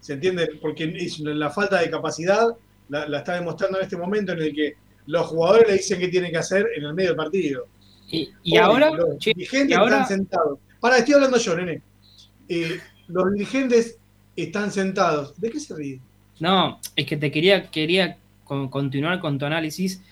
¿Se entiende? Porque la falta de capacidad la, la está demostrando en este momento en el que los jugadores le dicen qué tienen que hacer en el medio del partido. Y, ahora, los che, dirigentes y ahora- están sentados. Para, estoy hablando yo, nene. Eh, los dirigentes están sentados. ¿De qué se ríen? No, es que te quería, quería con- continuar con tu análisis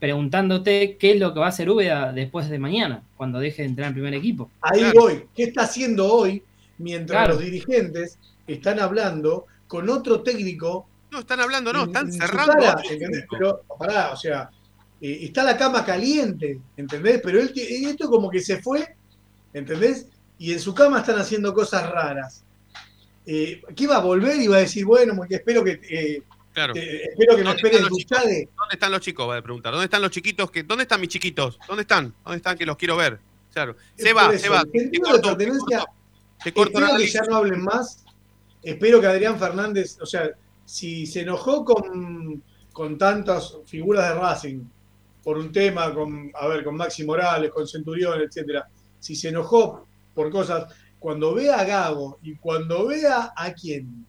preguntándote qué es lo que va a hacer Úbeda después de mañana, cuando deje de entrar en primer equipo. Ahí voy. ¿Qué está haciendo hoy mientras Claro. los dirigentes están hablando con otro técnico? No, están hablando, no, están cerrando. cara. Pero, pará, o sea, eh, está la cama caliente, ¿entendés? Pero él, esto como que se fue, ¿entendés? Y en su cama están haciendo cosas raras. Eh, ¿Qué va a volver y va a decir, bueno, porque espero que eh, Claro. eh, espero que me ¿Dónde espere están los chicos? Duchade? ¿Dónde están los chicos? Va a preguntar. ¿Dónde están los chiquitos? Que, ¿Dónde están mis chiquitos? ¿Dónde están? ¿Dónde están que los quiero ver? Claro. Se va, se va. el Te sentido de corto, te pertenencia, corto. Te corto el Espero que ya no hablen más. Espero que Adrián Fernández, o sea, si se enojó con, con tantas figuras de Racing por un tema, con, a ver, con Maxi Morales, con Centurión, etcétera, si se enojó por cosas, cuando vea a Gago y cuando vea a quién,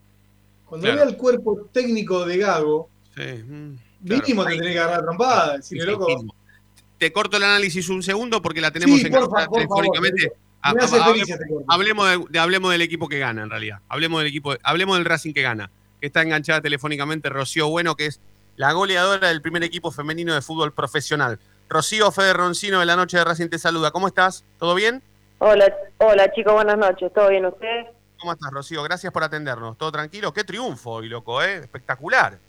cuando Claro. vea el cuerpo técnico de Gago, Sí, mm, claro. mínimo te tenés que agarrar trompada, decirle, loco. Te corto el análisis un segundo porque la tenemos Sí, enganchada por favor, por favor, telefónicamente. Ha- ha- feliz hablemos, este hablemos de- de- hablemos del equipo que gana, en realidad. Hablemos del equipo, hablemos del Racing que gana, que está enganchada telefónicamente Rocío Bueno, que es la goleadora del primer equipo femenino de fútbol profesional. Rocío Fede Roncino de la noche de Racing te saluda. ¿Cómo estás? ¿Todo bien? Hola, hola chicos, buenas noches. ¿Todo bien ustedes? ¿Cómo estás, Rocío? Gracias por atendernos. ¿Todo tranquilo? Qué triunfo hoy, loco, ¿eh? Espectacular.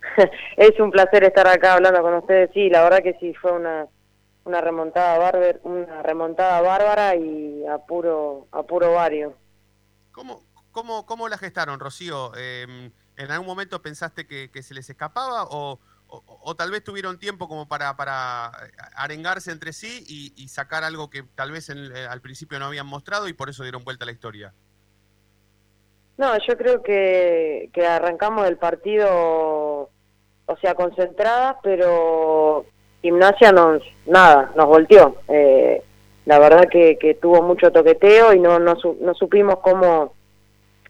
es un placer estar acá hablando con ustedes. Sí, la verdad que sí, fue una, una remontada bárbara, una remontada bárbara y a puro, a puro vario. ¿Cómo, cómo, cómo la gestaron, Rocío? Eh, ¿En algún momento pensaste que, que se les escapaba o, o, o tal vez tuvieron tiempo como para, para arengarse entre sí y, y sacar algo que tal vez en- eh, al principio no habían mostrado y por eso dieron vuelta a la historia? No, yo creo que, que arrancamos el partido, o sea, concentradas, pero Gimnasia nos, nada, nos volteó. Eh, la verdad que, que tuvo mucho toqueteo y no, no, no supimos cómo,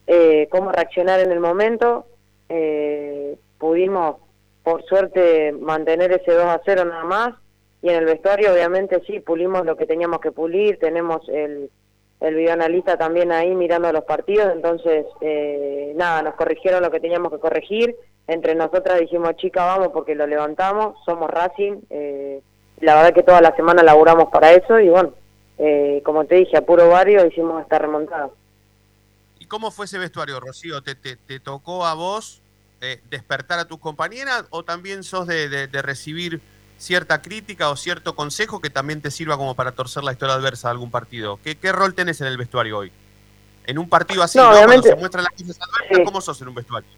eh, cómo reaccionar en el momento. Eh, pudimos, por suerte, mantener ese 2 a 0 nada más. Y en el vestuario, obviamente, sí, pulimos lo que teníamos que pulir. Tenemos el, el videoanalista también ahí mirando los partidos, entonces eh, nada, nos corrigieron lo que teníamos que corregir, entre nosotras dijimos chica vamos porque lo levantamos, somos Racing, eh, la verdad que toda la semana laburamos para eso y bueno, eh, como te dije, a puro barrio hicimos esta remontada. ¿Y cómo fue ese vestuario, Rocío? ¿Te, te, tocó a vos eh, despertar a tus compañeras o también sos de- de recibir cierta crítica o cierto consejo que también te sirva como para torcer la historia adversa de algún partido? ¿Qué, qué rol tenés en el vestuario hoy? En un partido así, No, ¿no? Cuando obviamente- se muestran las cosas adversas, ¿cómo sos en un vestuario?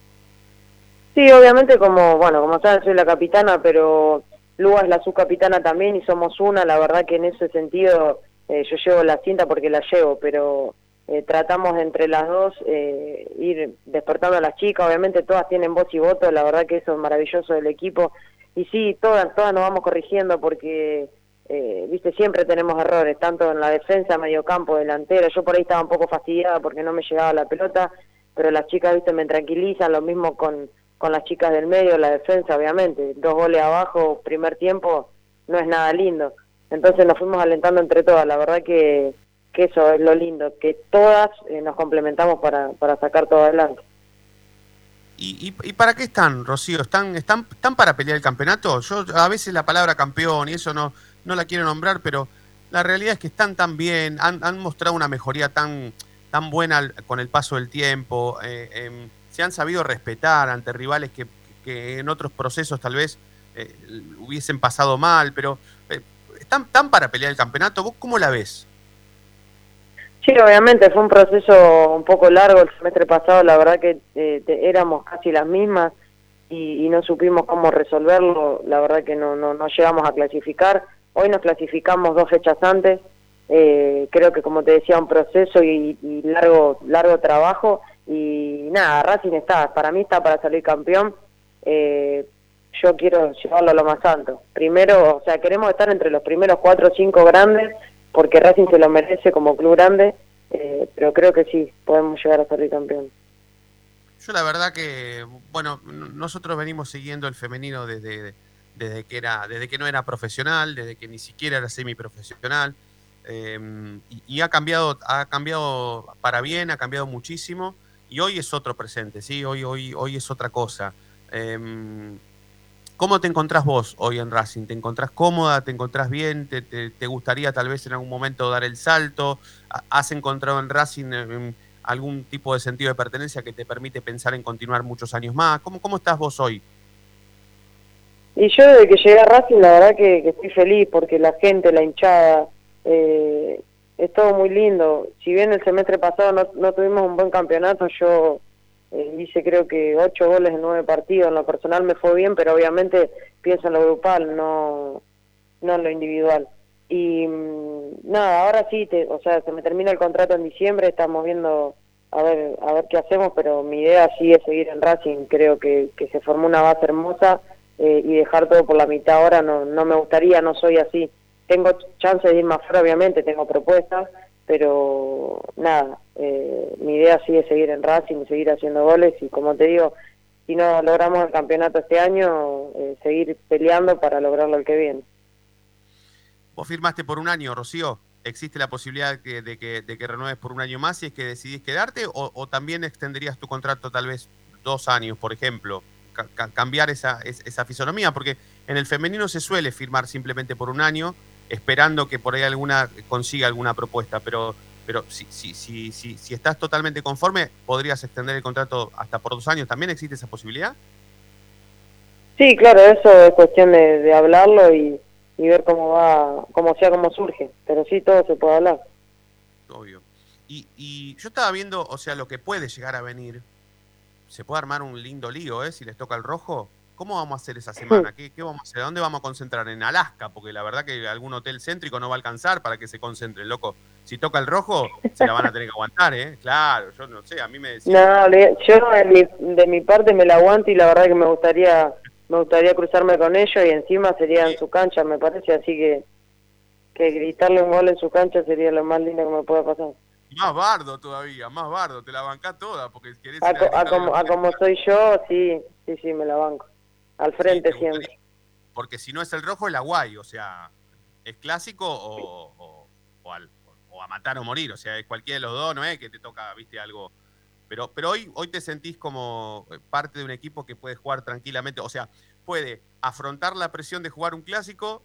Sí, obviamente como, bueno, como saben soy la capitana, pero Lua es la subcapitana también y somos una, la verdad que en ese sentido eh, yo llevo la cinta porque la llevo, pero eh, tratamos entre las dos eh, ir despertando a las chicas, obviamente todas tienen voz y voto, la verdad que eso es maravilloso del equipo y sí, todas, todas nos vamos corrigiendo porque, eh, viste, siempre tenemos errores, tanto en la defensa, medio campo, delantera, yo por ahí estaba un poco fastidiada porque no me llegaba la pelota, pero las chicas, viste, me tranquilizan, lo mismo con, con las chicas del medio, la defensa, obviamente, dos goles abajo, primer tiempo, no es nada lindo. Entonces nos fuimos alentando entre todas, la verdad que, que eso es lo lindo, que todas eh, nos complementamos para, para sacar todo adelante. ¿Y, y, y para qué están, Rocío? ¿Están, están, ¿Están para pelear el campeonato? Yo a veces la palabra campeón y eso no, no la quiero nombrar, pero la realidad es que están tan bien, han, han mostrado una mejoría tan, tan buena con el paso del tiempo, eh, em, se han sabido respetar ante rivales que, que en otros procesos tal vez eh, hubiesen pasado mal, pero eh, ¿están, ¿están para pelear el campeonato? ¿Vos cómo la ves? Sí, obviamente fue un proceso un poco largo el semestre pasado, la verdad que eh, éramos casi las mismas y, no supimos cómo resolverlo, la verdad que no, no, llegamos a clasificar. Hoy nos clasificamos dos fechas antes, eh, creo que como te decía, un proceso y, y largo, largo trabajo y nada, Racing está, para mí está para salir campeón. Eh, yo quiero llevarlo a lo más alto. Primero, o sea, queremos estar entre los primeros cuatro o cinco grandes, porque Racing se lo merece como club grande, eh, pero creo que sí, podemos llegar a salir campeón. Yo la verdad que, bueno, nosotros venimos siguiendo el femenino desde, desde que era, desde que no era profesional, desde que ni siquiera era semiprofesional, eh, y, ha cambiado, ha cambiado para bien, ha cambiado muchísimo, y hoy es otro presente, sí, hoy, hoy, hoy es otra cosa. Eh, ¿Cómo te encontrás vos hoy en Racing? ¿Te encontrás cómoda? ¿Te encontrás bien? ¿Te, te- gustaría tal vez en algún momento dar el salto? ¿Ha- ¿Has encontrado en Racing eh, algún tipo de sentido de pertenencia que te permite pensar en continuar muchos años más? ¿Cómo, cómo estás vos hoy? Y yo desde que llegué a Racing, la verdad que, que estoy feliz porque la gente, la hinchada, eh, es todo muy lindo. Si bien el semestre pasado no, no tuvimos un buen campeonato, yo eh, hice creo que ocho goles en nueve partidos. En lo personal me fue bien, pero obviamente pienso en lo grupal, no, no en lo individual. Y mm, nada, ahora sí, te, o sea, se me termina el contrato en diciembre, estamos viendo a ver a ver qué hacemos, pero mi idea sí es seguir en Racing. Creo que, que se formó una base hermosa eh, y dejar todo por la mitad ahora no, no me gustaría, no soy así. Tengo chance de ir más fuera, obviamente, tengo propuestas, pero nada, eh, mi idea sí es seguir en Racing, seguir haciendo goles y como te digo, si no logramos el campeonato este año, eh, seguir peleando para lograrlo el que viene. Vos firmaste por un año, Rocío. ¿Existe la posibilidad de, que, de que renueves por un año más si es que decidís quedarte? ¿O, también extenderías tu contrato tal vez dos años, por ejemplo? Ca- ca- cambiar esa, es- esa fisonomía, porque en el femenino se suele firmar simplemente por un año, esperando que por ahí alguna consiga alguna propuesta, pero, pero si, si, si, si, si estás totalmente conforme, podrías extender el contrato hasta por dos años. ¿También existe esa posibilidad? Sí, claro, eso es cuestión de, de hablarlo y, y ver cómo va, cómo sea, cómo surge. Pero sí, todo se puede hablar. Obvio. Y, y yo estaba viendo, o sea, lo que puede llegar a venir. Se puede armar un lindo lío, ¿eh? Si les toca el rojo. ¿Cómo vamos a hacer esa semana? ¿Qué, qué vamos a hacer? ¿Dónde vamos a concentrar? ¿En Alaska? Porque la verdad que algún hotel céntrico no va a alcanzar para que se concentren, loco. Si toca el rojo, se la van a tener que aguantar, ¿eh? Claro, yo no sé, a mí me decía... No, yo de mi, de mi parte me la aguanto y la verdad que me gustaría me gustaría cruzarme con ellos y encima sería en su cancha, me parece, así que que gritarle un gol en su cancha sería lo más lindo que me pueda pasar. Más bardo todavía, más bardo, te la bancás toda porque querés A, a como, a como soy yo, sí, sí, sí, me la banco. Al frente siempre. porque si no es el rojo, el aguay, o sea, es clásico o, o- o al- o a matar o morir, o sea, es cualquiera de los dos, no es que te toca, viste, algo. Pero, pero hoy, hoy te sentís como eh, parte de un equipo que puede jugar tranquilamente, o sea, puede afrontar la presión de jugar un clásico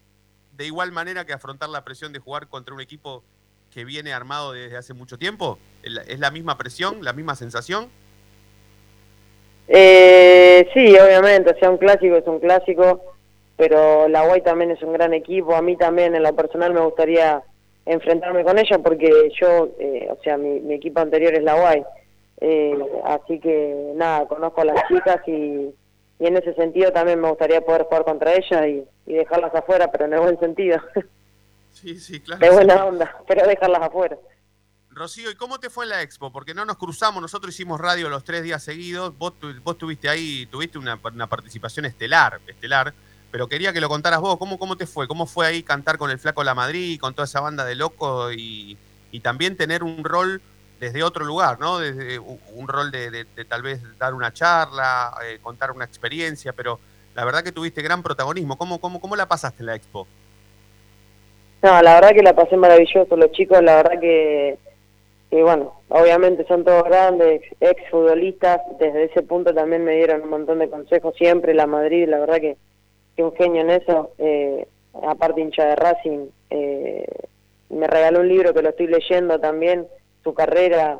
de igual manera que afrontar la presión de jugar contra un equipo que viene armado desde hace mucho tiempo. ¿Es la- ¿Es la misma presión, la misma sensación? Eh, sí, obviamente, o sea, un clásico es un clásico, pero la Guay también es un gran equipo. A mí también, en lo personal, me gustaría enfrentarme con ellos porque yo, eh, o sea, mi, mi equipo anterior es la Guay. Eh, así que, nada, conozco a las chicas y, y en ese sentido también me gustaría poder jugar contra ellas y, y dejarlas afuera, pero en el buen sentido, Sí, sí, claro. de sí. buena onda, pero dejarlas afuera. Rocío, ¿y cómo te fue la expo? Porque no nos cruzamos, nosotros hicimos radio los tres días seguidos, vos, tu- vos tuviste ahí, tuviste una, participación estelar, estelar, pero quería que lo contaras vos, ¿cómo, cómo te fue? ¿Cómo fue ahí cantar con el Flaco La Madrid, con toda esa banda de locos y, también tener un rol desde otro lugar, ¿no? Desde un rol de tal vez dar una charla, eh, contar una experiencia, pero la verdad que tuviste gran protagonismo. ¿Cómo, cómo, cómo la pasaste en la expo? No, la verdad que la pasé maravilloso. Los chicos, la verdad que, que, bueno, obviamente son todos grandes, ex futbolistas. Desde ese punto también me dieron un montón de consejos siempre. La Madrid, la verdad que, que un genio en eso. Eh, aparte hincha de Racing, eh, me regaló un libro que lo estoy leyendo también, su carrera,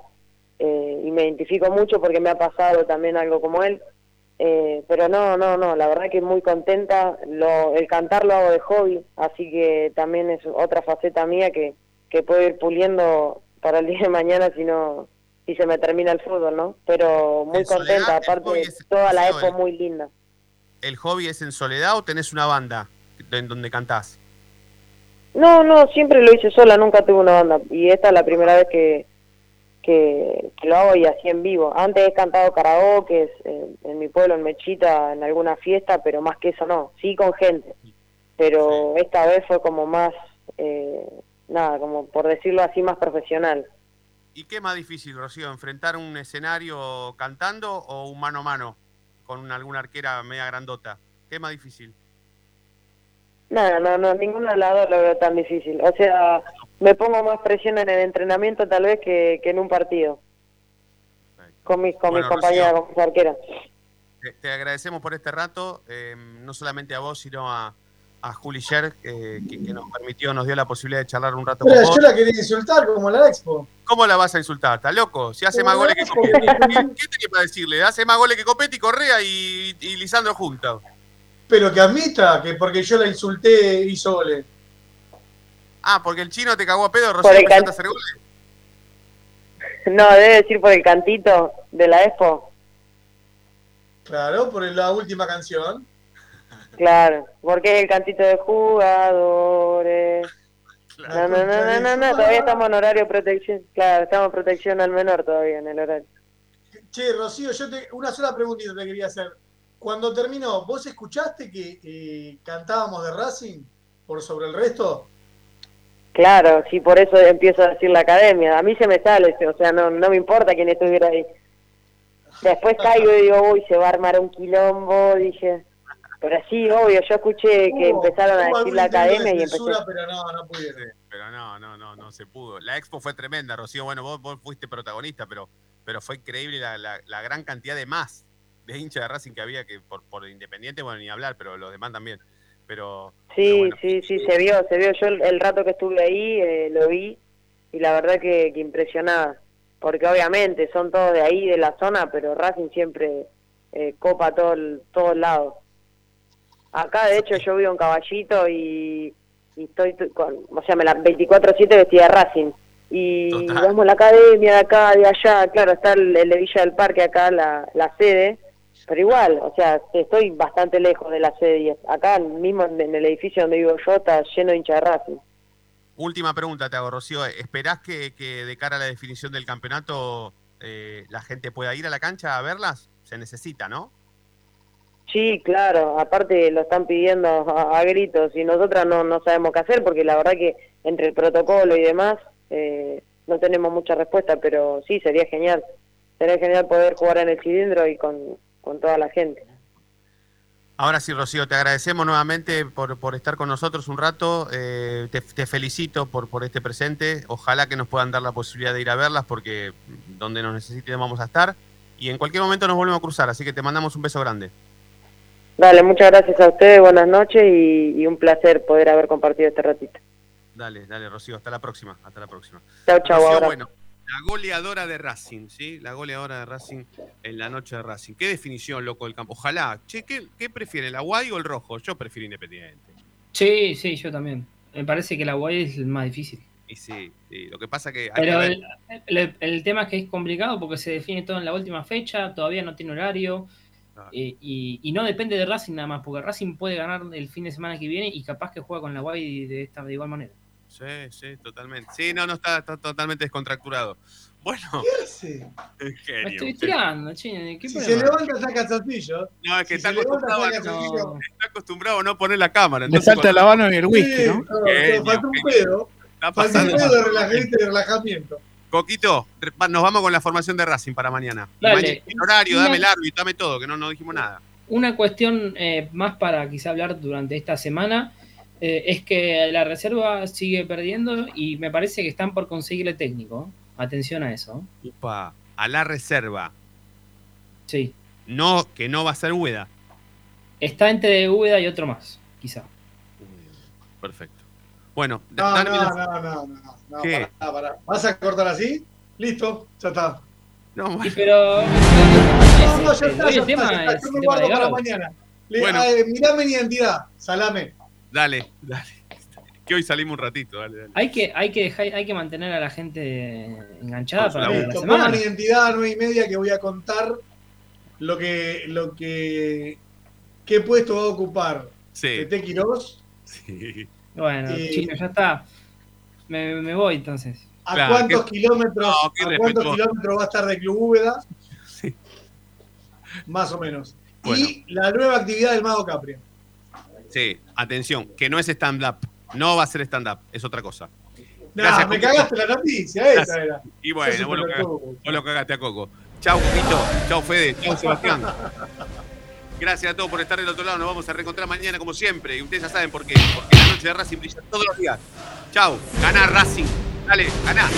eh, y me identifico mucho porque me ha pasado también algo como él. Eh, pero no, no, no, la verdad que muy contenta. Lo, el cantar lo hago de hobby, así que también es otra faceta mía que, que puedo ir puliendo para el día de mañana si no si se me termina el fútbol, ¿no? Pero muy En contenta, aparte es toda la expo muy linda. ¿El hobby es en soledad o tenés una banda en donde cantás? No, no, siempre lo hice sola, nunca tuve una banda. Y esta es la primera vez que, que, que lo hago y así en vivo. Antes he cantado karaoke en, en mi pueblo, en Mechita, en alguna fiesta, pero más que eso no. Sí con gente. Pero esta vez fue como más, eh, nada, como por decirlo así, más profesional. ¿Y qué más difícil, Rocío? ¿Enfrentar un escenario cantando o un mano a mano con una- alguna arquera media grandota? ¿Qué más difícil? Nada, no, no, ningún lado lo veo tan difícil. O sea, me pongo más presión en el entrenamiento tal vez que, que en un partido. Con mis, con Bueno, mis compañeras, Rocío. con mis arqueras. Te, te agradecemos por este rato, eh, no solamente a vos, sino a, a Juli Sher, eh, que, que nos permitió, nos dio la posibilidad de charlar un rato Mira, con vos. yo la quería insultar como la Expo. ¿Cómo la vas a insultar? ¿Está loco? Si hace Pero más goles que Copetti. ¿Qué, tenía para decirle? Hace más goles que Copetti, Correa y, y Lisandro juntos. Pero que admita que porque yo la insulté hizo goles. Ah, porque el chino te cagó a pedo, Por Rocío, a hacer goles. No, debe decir por el cantito de la expo. Claro, por la última canción. Claro, porque es el cantito de jugadores. No, no, no, no, no, no, todavía estamos en horario protección. Claro, estamos en protección al menor todavía en el horario. Che, Rocío, yo te, una sola preguntita te quería hacer. Cuando terminó, ¿vos escuchaste que eh, cantábamos de Racing por sobre el resto? Claro, sí, por eso empiezo a decir la academia. A mí se me sale, o sea, no, no me importa quién estuviera ahí. Después caigo y digo, uy, se va a armar un quilombo, dije. Pero sí, obvio, yo escuché que Hubo- empezaron a decir la academia y empecé. pero no, no. Pero no, no, no, no se pudo. La expo fue tremenda, Rocío. Bueno, vos, vos fuiste protagonista, pero, pero fue increíble la, la- la gran cantidad de más de hinchas de Racing que había, que por, por Independiente, bueno, ni hablar, pero los demás también. Pero Sí, sí, sí, se vio, se vio. Yo el, el rato que estuve ahí eh, lo vi y la verdad que, que impresionada. Porque obviamente son todos de ahí, de la zona, pero Racing siempre eh, copa todo el, todos lados. Acá, de hecho, yo vivo en Caballito y, y estoy con, o sea, me la 24-7 vestida de Racing. Y vamos a la academia de acá, de allá, claro, está el, el de Villa del Parque acá, la, la sede, pero igual, o sea, estoy bastante lejos de la sede. y Acá mismo en en el edificio donde vivo yo está lleno de hinchas de Racing. Última pregunta te hago, Rocío. ¿Esperás que, que de cara a la definición del campeonato eh, la gente pueda ir a la cancha a verlas? Se necesita, ¿no? Sí, claro, aparte lo están pidiendo a, gritos y nosotras no, no sabemos qué hacer porque la verdad que entre el protocolo y demás eh, no tenemos mucha respuesta, pero sí, sería genial. Sería genial poder jugar en el cilindro y con, con toda la gente. Ahora sí, Rocío, te agradecemos nuevamente por, por estar con nosotros un rato. eh, te, te felicito por, por este presente. Ojalá que nos puedan dar la posibilidad de ir a verlas porque donde nos necesiten vamos a estar. Y en cualquier momento nos volvemos a cruzar, así que te mandamos un beso grande. Dale, muchas gracias a ustedes, buenas noches y, y un placer poder haber compartido este ratito. Dale, dale, Rocío, hasta la próxima. Hasta la próxima. Chao, chao, Rocío, ahora. bueno, la goleadora de Racing, ¿sí? La goleadora de Racing en la noche de Racing. Qué definición, loco, del campo. Ojalá. Che, ¿qué, qué prefiere, el aguay o el rojo? Yo prefiero Independiente. Sí, sí, yo también. Me parece que la Guay es el más difícil. Y sí, sí. Lo que pasa que hay Pero que ver. el, el- el tema es que es complicado porque se define todo en la última fecha, todavía no tiene horario eh, y, y no depende de Racing nada más, porque Racing puede ganar el fin de semana que viene y capaz que juega con la Guay de, esta, de igual manera. Sí, sí, totalmente. Sí, no, no, está, está totalmente descontracturado. Bueno. ¿Qué hace? Genio. Me estoy tirando, ¿qué Si problema? se levanta, saca calzoncillo. No, es que Si está levanta, acostumbrado, a saca no, está acostumbrado a no poner la cámara. Le salta el habano y el whisky, ¿no? no, pero falta un pedo. Está Falta un pasando. pedo de relajamiento. Coquito, nos vamos con la formación de Racing para mañana. Dale. el horario, Una- dame el árbitro, dame todo, que no, no dijimos nada. Una cuestión eh, más para quizá hablar durante esta semana eh, es que la reserva sigue perdiendo y me parece que están por conseguirle técnico. Atención a eso. Upa, a la reserva. Sí. No, que no va a ser Úbeda. Está entre Úbeda y otro más, quizá. Perfecto. Bueno, No, no, la- no, no, no, no. ¿Qué? Pará, pará. ¿Vas a cortar así? Listo, ya está. No, Y pero. No, no, ya está, ya tema está, ya está. es Yo me guardo para mañana. Le, Bueno. eh, mirame mi identidad, salame. Dale, dale. Que hoy salimos un ratito, dale, dale. Hay que, hay que dejar, hay que mantener a la gente enganchada para la Listo, semana. pongan identidad a nueve y media que voy a contar lo que, lo que, qué puesto va a ocupar Sí. Tete Quirós, Sí. Bueno, Eh, chino, ya está. Me, me voy entonces. a Claro, cuántos qué- kilómetros, No, a cuántos kilómetros va a estar de Club Úbeda, más o menos. Bueno. Y la nueva actividad del Mago Capria. Sí, atención, que no es stand-up. No va a ser stand-up, es otra cosa. Gracias, me cagaste la noticia, esa era. Y bueno, vos lo, cagaste, vos lo cagaste a Coco. Chau, Coquito. Chau, Fede. Chau, Sebastián. Gracias a todos por estar del otro lado. Nos vamos a reencontrar mañana, como siempre. Y ustedes ya saben por qué. Porque la noche de Racing brilla todos los días. Chau. Ganá Racing. Dale, ganá.